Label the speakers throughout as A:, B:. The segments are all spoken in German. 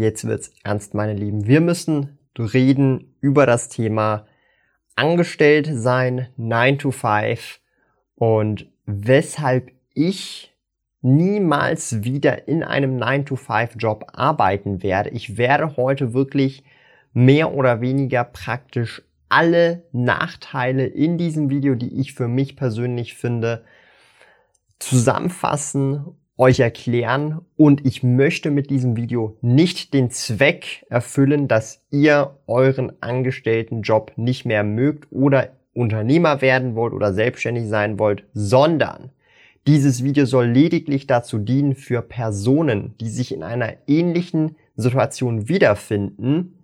A: Jetzt wird's ernst, meine Lieben. Wir müssen reden über das Thema Angestellt sein, 9 to 5 und weshalb ich niemals wieder in einem 9 to 5 Job arbeiten werde. Ich werde heute wirklich mehr oder weniger praktisch alle Nachteile in diesem Video, die ich für mich persönlich finde, zusammenfassen euch erklären und ich möchte mit diesem Video nicht den Zweck erfüllen, dass ihr euren angestellten Job nicht mehr mögt oder Unternehmer werden wollt oder selbstständig sein wollt, sondern dieses Video soll lediglich dazu dienen für Personen, die sich in einer ähnlichen Situation wiederfinden,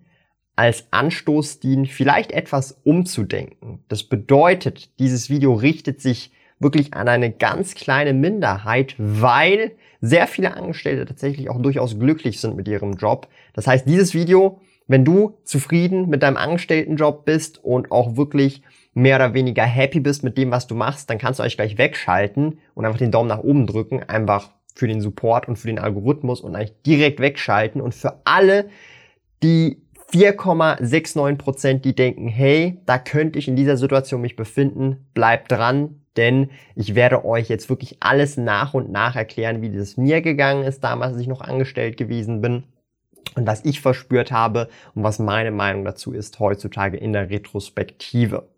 A: als Anstoß dienen, vielleicht etwas umzudenken. Das bedeutet, dieses Video richtet sich wirklich an eine ganz kleine Minderheit, weil sehr viele Angestellte tatsächlich auch durchaus glücklich sind mit ihrem Job. Das heißt, dieses Video, wenn du zufrieden mit deinem Angestelltenjob bist und auch wirklich mehr oder weniger happy bist mit dem, was du machst, dann kannst du euch gleich wegschalten und einfach den Daumen nach oben drücken, einfach für den Support und für den Algorithmus und eigentlich direkt wegschalten. Und für alle, die 4,69% die denken, hey, da könnte ich in dieser Situation mich befinden, bleibt dran, denn ich werde euch jetzt wirklich alles nach und nach erklären, wie das mir gegangen ist, damals, als ich noch angestellt gewesen bin und was ich verspürt habe und was meine Meinung dazu ist heutzutage in der Retrospektive.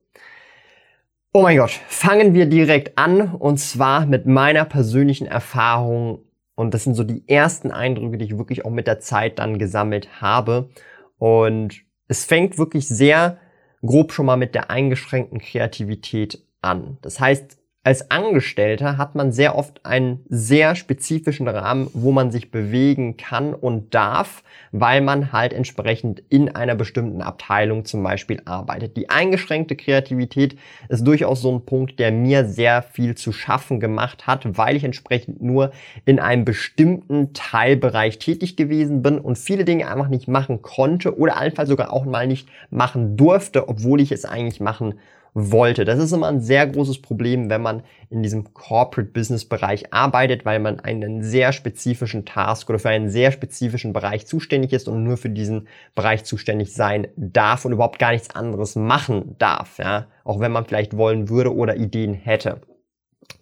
A: Oh mein Gott, fangen wir direkt an und zwar mit meiner persönlichen Erfahrung und das sind so die ersten Eindrücke, die ich wirklich auch mit der Zeit dann gesammelt habe und es fängt wirklich sehr grob schon mal mit der eingeschränkten Kreativität an. Das heißt, als Angestellter hat man sehr oft einen sehr spezifischen Rahmen, wo man sich bewegen kann und darf, weil man halt entsprechend in einer bestimmten Abteilung zum Beispiel arbeitet. Die eingeschränkte Kreativität ist durchaus so ein Punkt, der mir sehr viel zu schaffen gemacht hat, weil ich entsprechend nur in einem bestimmten Teilbereich tätig gewesen bin und viele Dinge einfach nicht machen konnte oder allenfalls sogar auch mal nicht machen durfte, obwohl ich es eigentlich machen wollte. Das ist immer ein sehr großes Problem, wenn man in diesem Corporate Business Bereich arbeitet, weil man einen sehr spezifischen Task oder für einen sehr spezifischen Bereich zuständig ist und nur für diesen Bereich zuständig sein darf und überhaupt gar nichts anderes machen darf, ja. Auch wenn man vielleicht wollen würde oder Ideen hätte.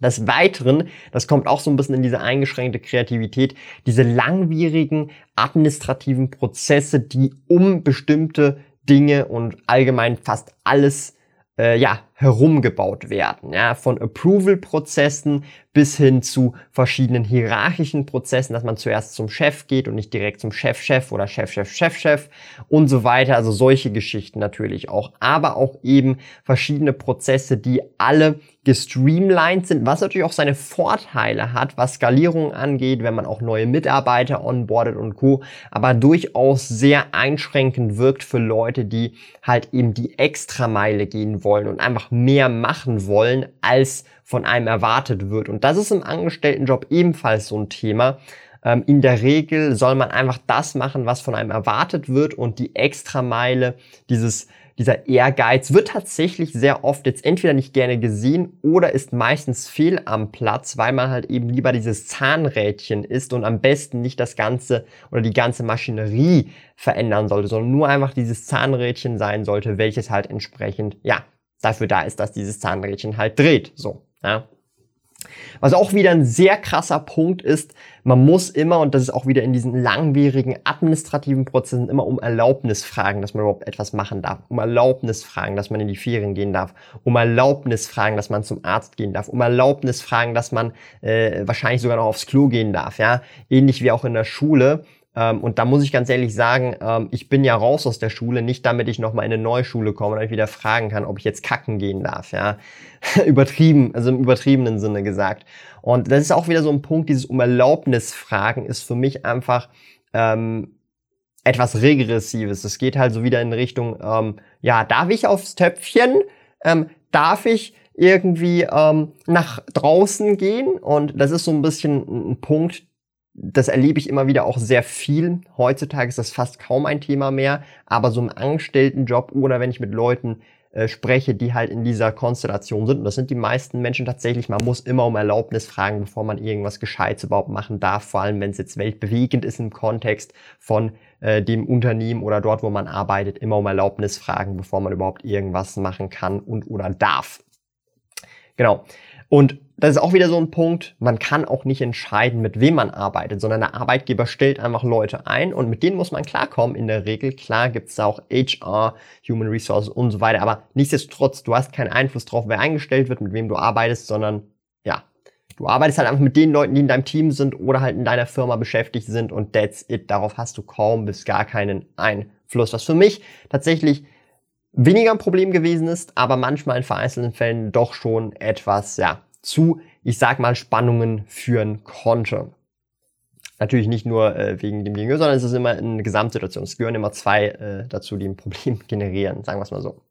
A: Des Weiteren, das kommt auch so ein bisschen in diese eingeschränkte Kreativität, diese langwierigen administrativen Prozesse, die um bestimmte Dinge und allgemein fast alles äh, ja, herumgebaut werden. Ja, von Approval-Prozessen bis hin zu verschiedenen hierarchischen Prozessen, dass man zuerst zum Chef geht und nicht direkt zum Chef-Chef oder Chef-Chef-Chef-Chef und so weiter. Also solche Geschichten natürlich auch. Aber auch eben verschiedene Prozesse, die alle gestreamlined sind, was natürlich auch seine Vorteile hat, was Skalierung angeht, wenn man auch neue Mitarbeiter onboardet und Co. Aber durchaus sehr einschränkend wirkt für Leute, die halt eben die Extrameile gehen wollen und einfach mehr machen wollen, als von einem erwartet wird. Und das ist im Angestelltenjob ebenfalls so ein Thema. Ähm, in der Regel soll man einfach das machen, was von einem erwartet wird und die Extrameile, dieses dieser Ehrgeiz wird tatsächlich sehr oft jetzt entweder nicht gerne gesehen oder ist meistens fehl am Platz, weil man halt eben lieber dieses Zahnrädchen ist und am besten nicht das Ganze oder die ganze Maschinerie verändern sollte, sondern nur einfach dieses Zahnrädchen sein sollte, welches halt entsprechend, ja, dafür da ist, dass dieses Zahnrädchen halt dreht. So, ja. Was auch wieder ein sehr krasser Punkt ist, man muss immer, und das ist auch wieder in diesen langwierigen administrativen Prozessen, immer um Erlaubnis fragen, dass man überhaupt etwas machen darf, um Erlaubnis fragen, dass man in die Ferien gehen darf, um Erlaubnis fragen, dass man zum Arzt gehen darf, um Erlaubnis fragen, dass man äh, wahrscheinlich sogar noch aufs Klo gehen darf, ja, ähnlich wie auch in der Schule. Ähm, und da muss ich ganz ehrlich sagen, ähm, ich bin ja raus aus der Schule, nicht damit ich nochmal in eine neue Schule komme und ich wieder fragen kann, ob ich jetzt kacken gehen darf, ja. Übertrieben, also im übertriebenen Sinne gesagt. Und das ist auch wieder so ein Punkt, dieses um Erlaubnis fragen ist für mich einfach ähm, etwas Regressives. Es geht halt so wieder in Richtung, ähm, ja, darf ich aufs Töpfchen? Ähm, darf ich irgendwie ähm, nach draußen gehen? Und das ist so ein bisschen ein Punkt, das erlebe ich immer wieder auch sehr viel. Heutzutage ist das fast kaum ein Thema mehr, aber so im Angestelltenjob oder wenn ich mit Leuten äh, spreche, die halt in dieser Konstellation sind. Und das sind die meisten Menschen tatsächlich. Man muss immer um Erlaubnis fragen, bevor man irgendwas Gescheites überhaupt machen darf. Vor allem, wenn es jetzt weltbewegend ist im Kontext von äh, dem Unternehmen oder dort, wo man arbeitet, immer um Erlaubnis fragen, bevor man überhaupt irgendwas machen kann und oder darf. Genau. Und das ist auch wieder so ein Punkt, man kann auch nicht entscheiden, mit wem man arbeitet, sondern der Arbeitgeber stellt einfach Leute ein und mit denen muss man klarkommen in der Regel. Klar gibt's da auch HR, Human Resources und so weiter, aber nichtsdestotrotz, du hast keinen Einfluss drauf, wer eingestellt wird, mit wem du arbeitest, sondern ja, du arbeitest halt einfach mit den Leuten, die in deinem Team sind oder halt in deiner Firma beschäftigt sind und that's it. Darauf hast du kaum bis gar keinen Einfluss. Was für mich tatsächlich weniger ein Problem gewesen ist, aber manchmal in vereinzelten Fällen doch schon etwas, ja, zu, ich sag mal, Spannungen führen konnte. Natürlich nicht nur äh, wegen dem Gegenüber, sondern es ist immer eine Gesamtsituation. Es gehören immer zwei äh, dazu, die ein Problem generieren, sagen wir es mal so.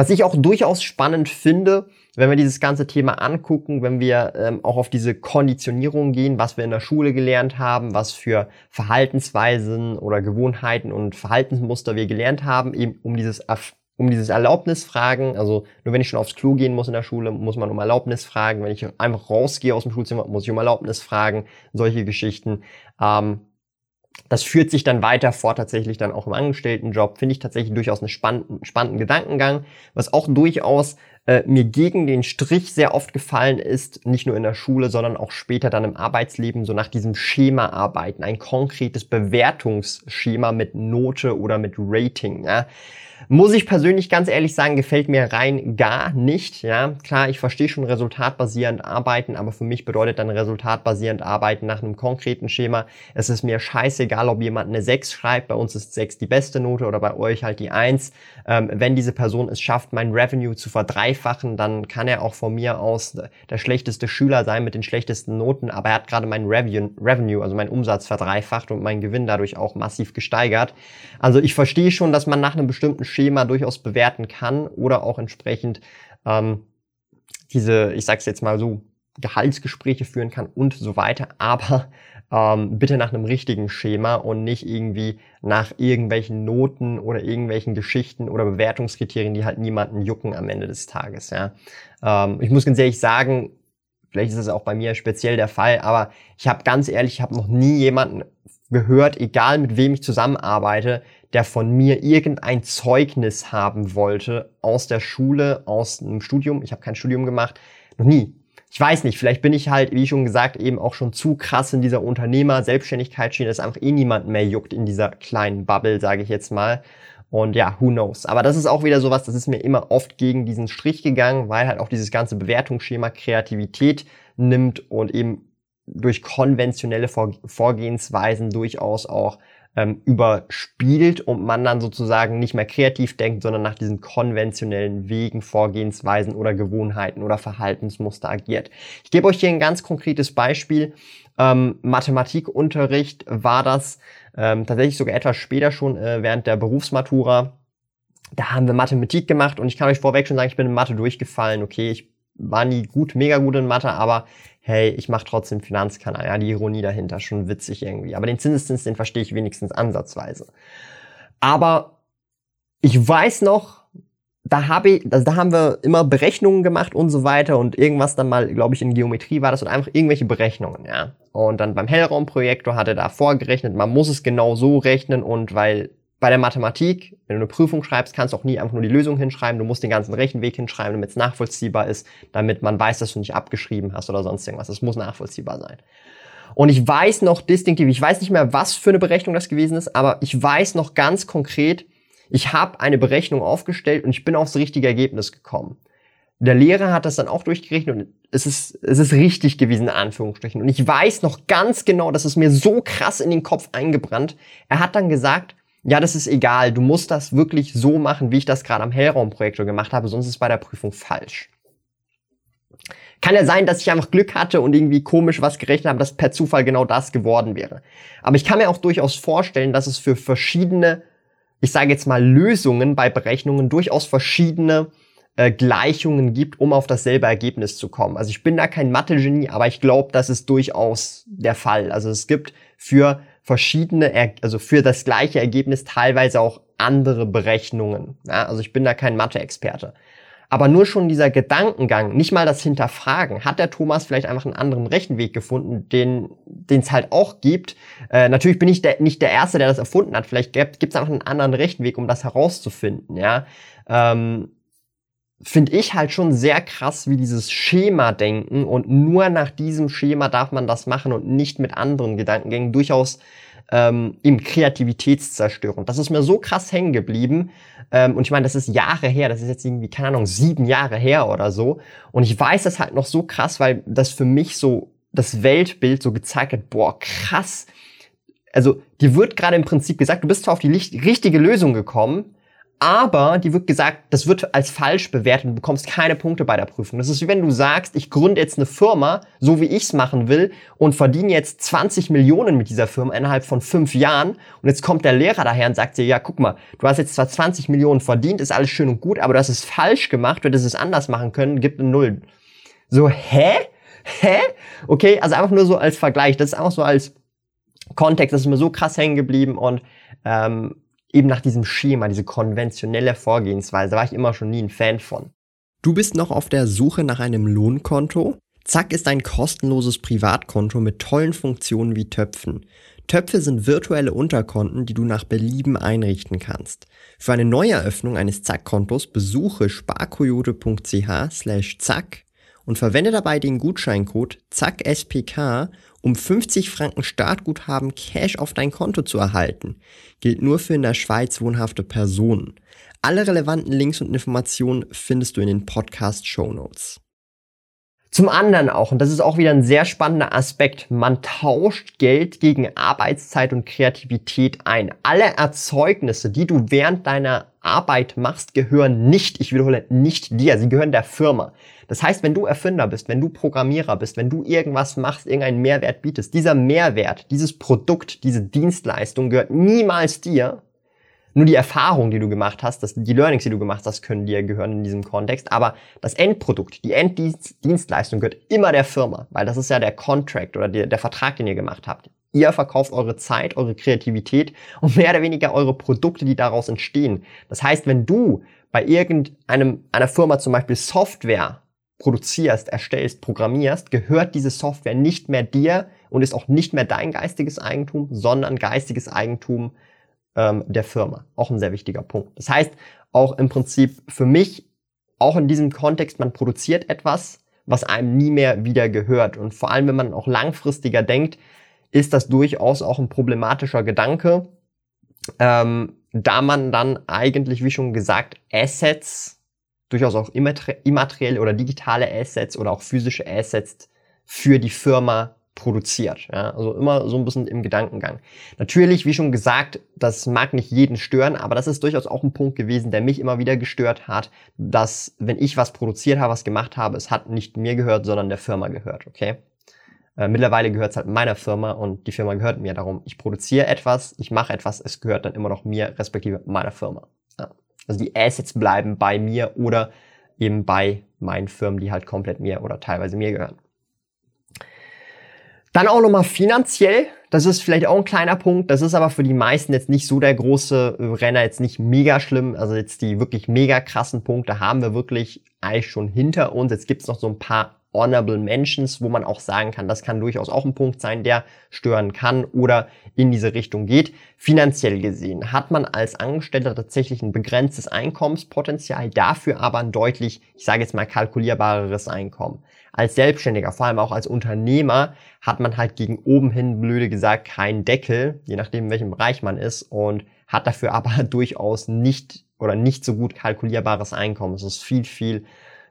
A: Was ich auch durchaus spannend finde, wenn wir dieses ganze Thema angucken, wenn wir ähm, auch auf diese Konditionierung gehen, was wir in der Schule gelernt haben, was für Verhaltensweisen oder Gewohnheiten und Verhaltensmuster wir gelernt haben, eben um dieses um dieses Erlaubnis fragen. Also nur wenn ich schon aufs Klo gehen muss in der Schule, muss man um Erlaubnis fragen. Wenn ich einfach rausgehe aus dem Schulzimmer, muss ich um Erlaubnis fragen. Solche Geschichten. Ähm, das führt sich dann weiter vor, tatsächlich dann auch im Angestelltenjob. Finde ich tatsächlich durchaus einen spannenden, spannenden Gedankengang, was auch durchaus äh, mir gegen den Strich sehr oft gefallen ist, nicht nur in der Schule, sondern auch später dann im Arbeitsleben, so nach diesem Schema arbeiten, ein konkretes Bewertungsschema mit Note oder mit Rating. Ja? Muss ich persönlich ganz ehrlich sagen, gefällt mir rein gar nicht. Ja, klar, ich verstehe schon resultatbasierend arbeiten, aber für mich bedeutet dann resultatbasierend arbeiten nach einem konkreten Schema. Es ist mir scheißegal, ob jemand eine 6 schreibt. Bei uns ist 6 die beste Note oder bei euch halt die 1. Ähm, wenn diese Person es schafft, mein Revenue zu verdreifachen, dann kann er auch von mir aus der schlechteste Schüler sein mit den schlechtesten Noten, aber er hat gerade mein Revenue, also mein Umsatz verdreifacht und mein Gewinn dadurch auch massiv gesteigert. Also ich verstehe schon, dass man nach einem bestimmten Schema durchaus bewerten kann oder auch entsprechend ähm, diese, ich sag's jetzt mal so, Gehaltsgespräche führen kann und so weiter, aber ähm, bitte nach einem richtigen Schema und nicht irgendwie nach irgendwelchen Noten oder irgendwelchen Geschichten oder Bewertungskriterien, die halt niemanden jucken am Ende des Tages. Ja. Ähm, ich muss ganz ehrlich sagen, vielleicht ist es auch bei mir speziell der Fall, aber ich habe ganz ehrlich, ich habe noch nie jemanden gehört, egal mit wem ich zusammenarbeite, der von mir irgendein Zeugnis haben wollte aus der Schule, aus einem Studium. Ich habe kein Studium gemacht, noch nie. Ich weiß nicht, vielleicht bin ich halt, wie schon gesagt, eben auch schon zu krass in dieser Unternehmer-Selbstständigkeitsschiene, dass einfach eh niemand mehr juckt in dieser kleinen Bubble, sage ich jetzt mal. Und ja, who knows. Aber das ist auch wieder sowas, das ist mir immer oft gegen diesen Strich gegangen, weil halt auch dieses ganze Bewertungsschema Kreativität nimmt und eben durch konventionelle Vorgehensweisen durchaus auch ähm, überspielt und man dann sozusagen nicht mehr kreativ denkt, sondern nach diesen konventionellen Wegen, Vorgehensweisen oder Gewohnheiten oder Verhaltensmuster agiert. Ich gebe euch hier ein ganz konkretes Beispiel. Ähm, Mathematikunterricht war das ähm, tatsächlich sogar etwas später schon äh, während der Berufsmatura. Da haben wir Mathematik gemacht und ich kann euch vorweg schon sagen, ich bin in Mathe durchgefallen. Okay, ich war nie gut, mega gut in Mathe, aber hey, ich mache trotzdem Finanzkanal. Ja, die Ironie dahinter, schon witzig irgendwie. Aber den Zinseszins, den verstehe ich wenigstens ansatzweise. Aber ich weiß noch, da habe ich, also da haben wir immer Berechnungen gemacht und so weiter und irgendwas dann mal, glaube ich, in Geometrie war das und einfach irgendwelche Berechnungen, ja. Und dann beim Hellraumprojektor hat er da vorgerechnet, man muss es genau so rechnen und weil bei der Mathematik, wenn du eine Prüfung schreibst, kannst du auch nie einfach nur die Lösung hinschreiben. Du musst den ganzen Rechenweg hinschreiben, damit es nachvollziehbar ist, damit man weiß, dass du nicht abgeschrieben hast oder sonst irgendwas. Es muss nachvollziehbar sein. Und ich weiß noch distinktiv, ich weiß nicht mehr, was für eine Berechnung das gewesen ist, aber ich weiß noch ganz konkret, ich habe eine Berechnung aufgestellt und ich bin aufs richtige Ergebnis gekommen. Der Lehrer hat das dann auch durchgerechnet und es ist, es ist richtig gewesen, in Anführungsstrichen. Und ich weiß noch ganz genau, das ist mir so krass in den Kopf eingebrannt. Er hat dann gesagt, ja, das ist egal, du musst das wirklich so machen, wie ich das gerade am Hellraumprojektor gemacht habe, sonst ist es bei der Prüfung falsch. Kann ja sein, dass ich einfach Glück hatte und irgendwie komisch was gerechnet habe, dass per Zufall genau das geworden wäre. Aber ich kann mir auch durchaus vorstellen, dass es für verschiedene, ich sage jetzt mal Lösungen bei Berechnungen durchaus verschiedene äh, Gleichungen gibt, um auf dasselbe Ergebnis zu kommen. Also ich bin da kein Mathe-Genie, aber ich glaube, das ist durchaus der Fall. Also es gibt für verschiedene, er also für das gleiche Ergebnis teilweise auch andere Berechnungen. Ja, also ich bin da kein Mathe-Experte. Aber nur schon dieser Gedankengang, nicht mal das Hinterfragen, hat der Thomas vielleicht einfach einen anderen Rechenweg gefunden, den es halt auch gibt. Äh, natürlich bin ich der, nicht der Erste, der das erfunden hat. Vielleicht gibt es einfach einen anderen Rechenweg, um das herauszufinden. Ja, ähm, finde ich halt schon sehr krass, wie dieses Schema denken und nur nach diesem Schema darf man das machen und nicht mit anderen Gedankengängen durchaus ähm, im Kreativitätszerstörung. Das ist mir so krass hängen geblieben. Ähm, und ich meine, das ist Jahre her, das ist jetzt irgendwie, keine Ahnung, sieben Jahre her oder so. Und ich weiß das halt noch so krass, weil das für mich so das Weltbild so gezeigt hat, boah, krass. Also, dir wird gerade im Prinzip gesagt, du bist zwar auf die richtige Lösung gekommen, aber die wird gesagt, das wird als falsch bewertet und du bekommst keine Punkte bei der Prüfung. Das ist wie wenn du sagst, ich gründe jetzt eine Firma, so wie ich es machen will und verdiene jetzt 20 Millionen mit dieser Firma innerhalb von fünf Jahren und jetzt kommt der Lehrer daher und sagt dir, ja, guck mal, du hast jetzt zwar 20 Millionen verdient, ist alles schön und gut, aber du hast es falsch gemacht, du hättest es anders machen können, gibt eine Null. So, hä? Hä? Okay, also einfach nur so als Vergleich, das ist einfach so als Kontext, das ist mir so krass hängen geblieben und ähm, eben nach diesem Schema, diese konventionelle Vorgehensweise, war ich immer schon nie ein Fan von.
B: Du bist noch auf der Suche nach einem Lohnkonto? Zack ist ein kostenloses Privatkonto mit tollen Funktionen wie Töpfen. Töpfe sind virtuelle Unterkonten, die du nach Belieben einrichten kannst. Für eine Neueröffnung eines Zack-Kontos besuche sparkoyote.ch slash zack und verwende dabei den Gutscheincode ZACKSPK, um 50 Franken Startguthaben Cash auf dein Konto zu erhalten. Gilt nur für in der Schweiz wohnhafte Personen. Alle relevanten Links und Informationen findest du in den Podcast Show Notes.
A: Zum anderen auch, und das ist auch wieder ein sehr spannender Aspekt, man tauscht Geld gegen Arbeitszeit und Kreativität ein. Alle Erzeugnisse, die du während deiner Arbeit machst, gehören nicht, ich wiederhole, nicht dir, sie gehören der Firma. Das heißt, wenn du Erfinder bist, wenn du Programmierer bist, wenn du irgendwas machst, irgendeinen Mehrwert bietest, dieser Mehrwert, dieses Produkt, diese Dienstleistung gehört niemals dir, nur die Erfahrung, die du gemacht hast, das, die Learnings, die du gemacht hast, können dir gehören in diesem Kontext. Aber das Endprodukt, die Enddienstleistung gehört immer der Firma, weil das ist ja der Contract oder der, der Vertrag, den ihr gemacht habt. Ihr verkauft eure Zeit, eure Kreativität und mehr oder weniger eure Produkte, die daraus entstehen. Das heißt, wenn du bei irgendeinem einer Firma zum Beispiel Software produzierst, erstellst, programmierst, gehört diese Software nicht mehr dir und ist auch nicht mehr dein geistiges Eigentum, sondern geistiges Eigentum ähm, der Firma. Auch ein sehr wichtiger Punkt. Das heißt, auch im Prinzip für mich, auch in diesem Kontext, man produziert etwas, was einem nie mehr wieder gehört. Und vor allem, wenn man auch langfristiger denkt, ist das durchaus auch ein problematischer Gedanke, ähm, da man dann eigentlich, wie schon gesagt, Assets, durchaus auch immaterielle oder digitale Assets oder auch physische Assets für die Firma produziert. Ja? Also immer so ein bisschen im Gedankengang. Natürlich, wie schon gesagt, das mag nicht jeden stören, aber das ist durchaus auch ein Punkt gewesen, der mich immer wieder gestört hat, dass wenn ich was produziert habe, was gemacht habe, es hat nicht mir gehört, sondern der Firma gehört, okay? Äh, mittlerweile gehört es halt meiner Firma und die Firma gehört mir. Darum, ich produziere etwas, ich mache etwas, es gehört dann immer noch mir, respektive meiner Firma. Ja. Also die Assets bleiben bei mir oder eben bei meinen Firmen, die halt komplett mir oder teilweise mir gehören. Dann auch nochmal finanziell. Das ist vielleicht auch ein kleiner Punkt. Das ist aber für die meisten jetzt nicht so der große Renner, jetzt nicht mega schlimm. Also jetzt die wirklich mega krassen Punkte haben wir wirklich eigentlich schon hinter uns. Jetzt gibt's noch so ein paar Honorable Mentions, wo man auch sagen kann, das kann durchaus auch ein Punkt sein, der stören kann oder in diese Richtung geht. Finanziell gesehen hat man als Angestellter tatsächlich ein begrenztes Einkommenspotenzial, dafür aber ein deutlich, ich sage jetzt mal, kalkulierbareres Einkommen. Als Selbstständiger, vor allem auch als Unternehmer, hat man halt gegen oben hin, blöde gesagt, keinen Deckel, je nachdem, in welchem Bereich man ist und hat dafür aber durchaus nicht oder nicht so gut kalkulierbares Einkommen. Es ist viel, viel,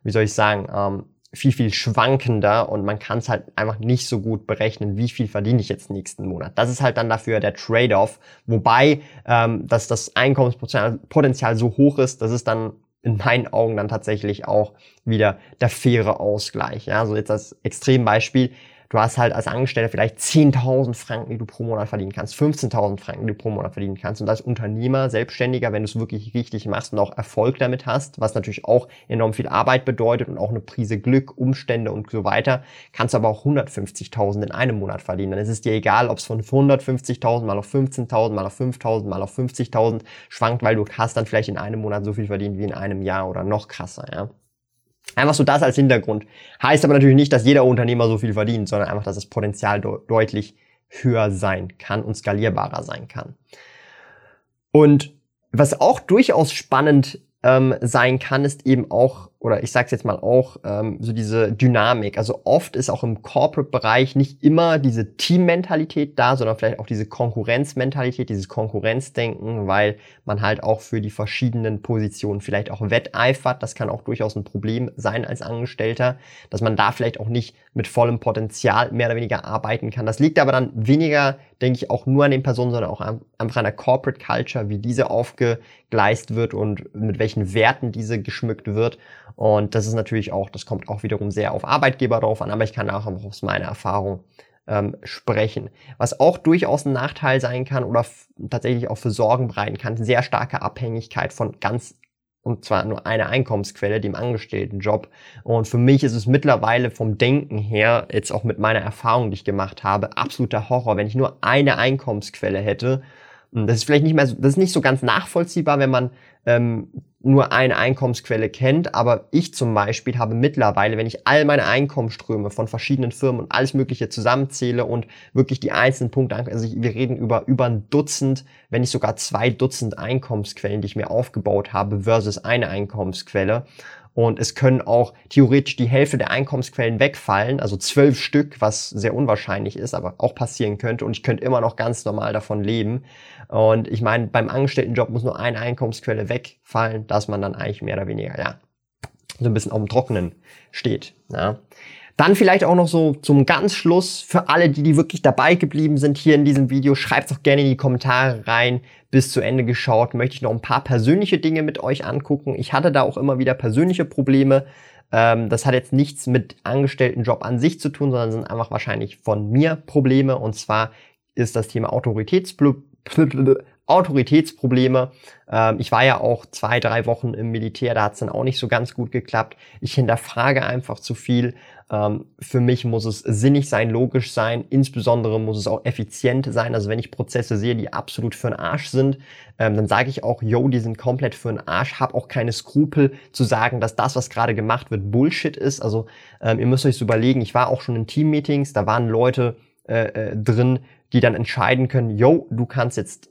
A: wie soll ich sagen, ähm, viel, viel schwankender und man kann es halt einfach nicht so gut berechnen, wie viel verdiene ich jetzt nächsten Monat. Das ist halt dann dafür der Trade-off, wobei ähm, dass das Einkommenspotenzial so hoch ist, dass es dann in meinen Augen dann tatsächlich auch wieder der faire Ausgleich. Ja, so jetzt als Extrembeispiel du hast halt als Angestellter vielleicht 10.000 Franken, die du pro Monat verdienen kannst, 15.000 Franken, die du pro Monat verdienen kannst. Und als Unternehmer, Selbstständiger, wenn du es wirklich richtig machst und auch Erfolg damit hast, was natürlich auch enorm viel Arbeit bedeutet und auch eine Prise Glück, Umstände und so weiter, kannst du aber auch 150.000 in einem Monat verdienen. Dann ist es dir egal, ob es von 150.000 mal auf 15.000 mal auf 5.000 mal auf 50.000 schwankt, weil du hast dann vielleicht in einem Monat so viel verdient wie in einem Jahr oder noch krasser, ja. Einfach so das als Hintergrund. Heißt aber natürlich nicht, dass jeder Unternehmer so viel verdient, sondern einfach, dass das Potenzial de deutlich höher sein kann und skalierbarer sein kann. Und was auch durchaus spannend ähm, sein kann, ist eben auch, oder ich sage es jetzt mal auch, ähm, so diese Dynamik. Also oft ist auch im Corporate-Bereich nicht immer diese Team-Mentalität da, sondern vielleicht auch diese Konkurrenzmentalität, dieses Konkurrenzdenken, weil man halt auch für die verschiedenen Positionen vielleicht auch wetteifert. Das kann auch durchaus ein Problem sein als Angestellter, dass man da vielleicht auch nicht mit vollem Potenzial mehr oder weniger arbeiten kann. Das liegt aber dann weniger, denke ich, auch nur an den Personen, sondern auch einfach an der Corporate Culture, wie diese aufgegleist wird und mit welchen Werten diese geschmückt wird. Und das ist natürlich auch, das kommt auch wiederum sehr auf Arbeitgeber drauf an, aber ich kann auch aus meiner Erfahrung ähm, sprechen. Was auch durchaus ein Nachteil sein kann oder tatsächlich auch für Sorgen bereiten kann, sehr starke Abhängigkeit von ganz und zwar nur eine Einkommensquelle, dem Angestelltenjob. Und für mich ist es mittlerweile vom Denken her, jetzt auch mit meiner Erfahrung, die ich gemacht habe, absoluter Horror, wenn ich nur eine Einkommensquelle hätte. Das ist vielleicht nicht mehr so, das ist nicht so ganz nachvollziehbar, wenn man ähm, nur eine Einkommensquelle kennt, aber ich zum Beispiel habe mittlerweile, wenn ich all meine Einkommensströme von verschiedenen Firmen und alles Mögliche zusammenzähle und wirklich die einzelnen Punkte, also wir reden über über ein Dutzend, wenn nicht sogar zwei Dutzend Einkommensquellen, die ich mir aufgebaut habe versus eine Einkommensquelle. Und es können auch theoretisch die Hälfte der Einkommensquellen wegfallen, also zwölf Stück, was sehr unwahrscheinlich ist, aber auch passieren könnte. Und ich könnte immer noch ganz normal davon leben. Und ich meine, beim Angestelltenjob muss nur eine Einkommensquelle wegfallen, dass man dann eigentlich mehr oder weniger, ja, so ein bisschen auf dem Trockenen steht. Ja. Dann vielleicht auch noch so zum ganz Schluss für alle, die, die wirklich dabei geblieben sind hier in diesem Video, schreibt doch gerne in die Kommentare rein, bis zu Ende geschaut, möchte ich noch ein paar persönliche Dinge mit euch angucken. Ich hatte da auch immer wieder persönliche Probleme. Ähm, das hat jetzt nichts mit Angestelltenjob an sich zu tun, sondern sind einfach wahrscheinlich von mir Probleme. Und zwar ist das Thema Autoritätsbl Autoritätsprobleme. Ähm, ich war ja auch zwei, drei Wochen im Militär, da hat es dann auch nicht so ganz gut geklappt. Ich hinterfrage einfach zu viel. Ähm, für mich muss es sinnig sein, logisch sein, insbesondere muss es auch effizient sein. Also wenn ich Prozesse sehe, die absolut für den Arsch sind, ähm, dann sage ich auch, yo, die sind komplett für den Arsch, hab auch keine Skrupel zu sagen, dass das, was gerade gemacht wird, Bullshit ist. Also ähm, ihr müsst euch so überlegen, ich war auch schon in Teammeetings, da waren Leute äh, äh, drin, die dann entscheiden können, yo, du kannst jetzt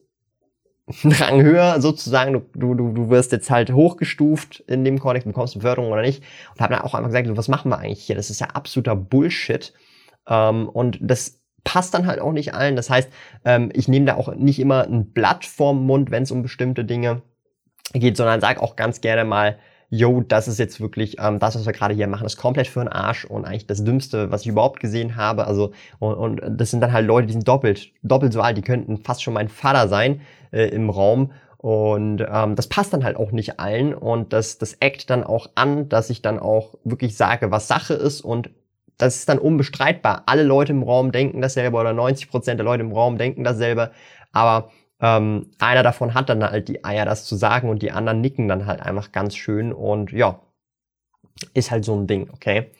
A: einen Rang höher sozusagen, du, du, du wirst jetzt halt hochgestuft in dem Kontext, bekommst du Förderung oder nicht. Und habe dann auch einfach gesagt, so, was machen wir eigentlich hier? Das ist ja absoluter Bullshit. Ähm, und das passt dann halt auch nicht allen. Das heißt, ähm, ich nehme da auch nicht immer ein Blatt vorm Mund, wenn es um bestimmte Dinge geht, sondern sag auch ganz gerne mal, yo, das ist jetzt wirklich, ähm, das, was wir gerade hier machen, ist komplett für den Arsch und eigentlich das Dümmste, was ich überhaupt gesehen habe. Also, und, und das sind dann halt Leute, die sind doppelt, doppelt so alt, die könnten fast schon mein Vater sein äh, im Raum. Und ähm, das passt dann halt auch nicht allen und das, das eckt dann auch an, dass ich dann auch wirklich sage, was Sache ist und das ist dann unbestreitbar. Alle Leute im Raum denken dasselbe oder 90 Prozent der Leute im Raum denken dasselbe, aber ähm, einer davon hat dann halt die Eier, das zu sagen und die anderen nicken dann halt einfach ganz schön und ja, ist halt so ein Ding, okay?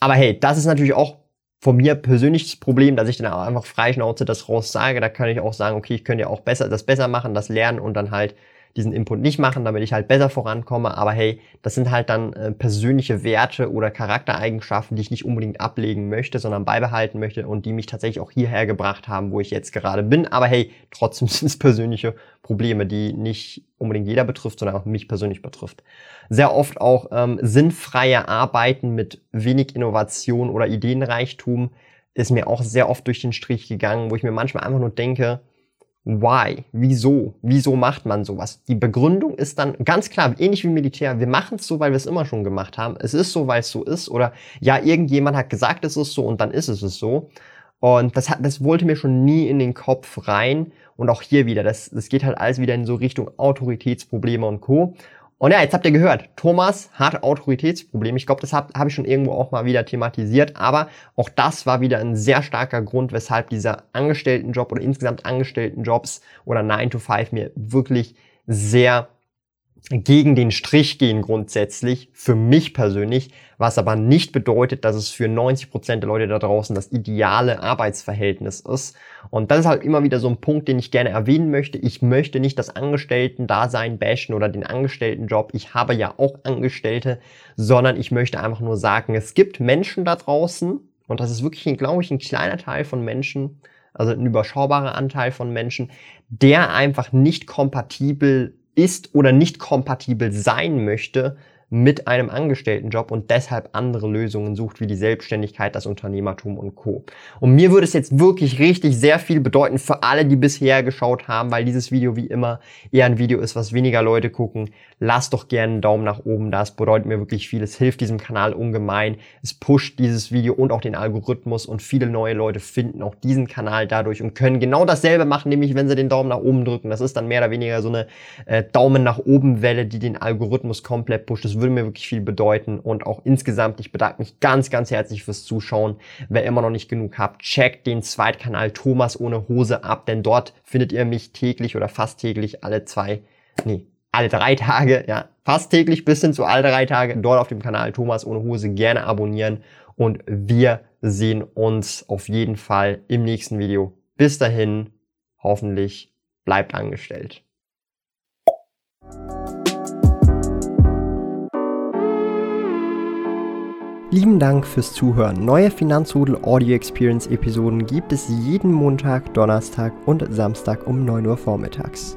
A: Aber hey, das ist natürlich auch von mir persönlich das Problem, dass ich dann auch einfach freischnauze das raus sage. Da kann ich auch sagen, okay, ich könnte ja auch besser, das besser machen, das lernen und dann halt diesen Input nicht machen, damit ich halt besser vorankomme. Aber hey, das sind halt dann äh, persönliche Werte oder Charaktereigenschaften, die ich nicht unbedingt ablegen möchte, sondern beibehalten möchte und die mich tatsächlich auch hierher gebracht haben, wo ich jetzt gerade bin. Aber hey, trotzdem sind es persönliche Probleme, die nicht unbedingt jeder betrifft, sondern auch mich persönlich betrifft. Sehr oft auch ähm, sinnfreie Arbeiten mit wenig Innovation oder Ideenreichtum ist mir auch sehr oft durch den Strich gegangen, wo ich mir manchmal einfach nur denke, why? Wieso? Wieso macht man sowas? Die Begründung ist dann ganz klar, ähnlich wie Militär, wir machen es so, weil wir es immer schon gemacht haben. Es ist so, weil es so ist. Oder ja, irgendjemand hat gesagt, es ist so und dann ist es es so. Und das, hat, das wollte mir schon nie in den Kopf rein. Und auch hier wieder, das, das geht halt alles wieder in so Richtung Autoritätsprobleme und Co. Und ja, jetzt habt ihr gehört, Thomas hat Autoritätsprobleme. Ich glaube, das habe hab ich schon irgendwo auch mal wieder thematisiert. Aber auch das war wieder ein sehr starker Grund, weshalb dieser Angestelltenjob oder insgesamt Angestelltenjobs oder 9 to 5 mir wirklich sehr gegen den Strich gehen grundsätzlich, für mich persönlich, was aber nicht bedeutet, dass es für 90 Prozent der Leute da draußen das ideale Arbeitsverhältnis ist. Und das ist halt immer wieder so ein Punkt, den ich gerne erwähnen möchte. Ich möchte nicht das Angestellten-Dasein bashen oder den Angestelltenjob. Ich habe ja auch Angestellte, sondern ich möchte einfach nur sagen, es gibt Menschen da draußen, und das ist wirklich, glaube ich, ein kleiner Teil von Menschen, also ein überschaubarer Anteil von Menschen, der einfach nicht kompatibel ist oder nicht kompatibel sein möchte mit einem Angestelltenjob und deshalb andere Lösungen sucht, wie die Selbstständigkeit, das Unternehmertum und Co. Und mir würde es jetzt wirklich richtig sehr viel bedeuten für alle, die bisher geschaut haben, weil dieses Video wie immer eher ein Video ist, was weniger Leute gucken. Lasst doch gerne einen Daumen nach oben da, es bedeutet mir wirklich viel, es hilft diesem Kanal ungemein, es pusht dieses Video und auch den Algorithmus und viele neue Leute finden auch diesen Kanal dadurch und können genau dasselbe machen, nämlich wenn sie den Daumen nach oben drücken. Das ist dann mehr oder weniger so eine äh, Daumen nach oben Welle, die den Algorithmus komplett pusht. Das würde mir wirklich viel bedeuten und auch insgesamt, ich bedanke mich ganz, ganz herzlich fürs Zuschauen. Wer immer noch nicht genug habt, checkt den Zweitkanal Thomas ohne Hose ab, denn dort findet ihr mich täglich oder fast täglich alle zwei, nee, alle drei Tage, ja, fast täglich bis hin zu alle drei Tage dort auf dem Kanal Thomas ohne Hose gerne abonnieren und wir sehen uns auf jeden Fall im nächsten Video. Bis dahin, hoffentlich bleibt angestellt.
B: Lieben Dank fürs Zuhören. Neue Finanzrudel Audio Experience Episoden gibt es jeden Montag, Donnerstag und Samstag um 9 Uhr vormittags.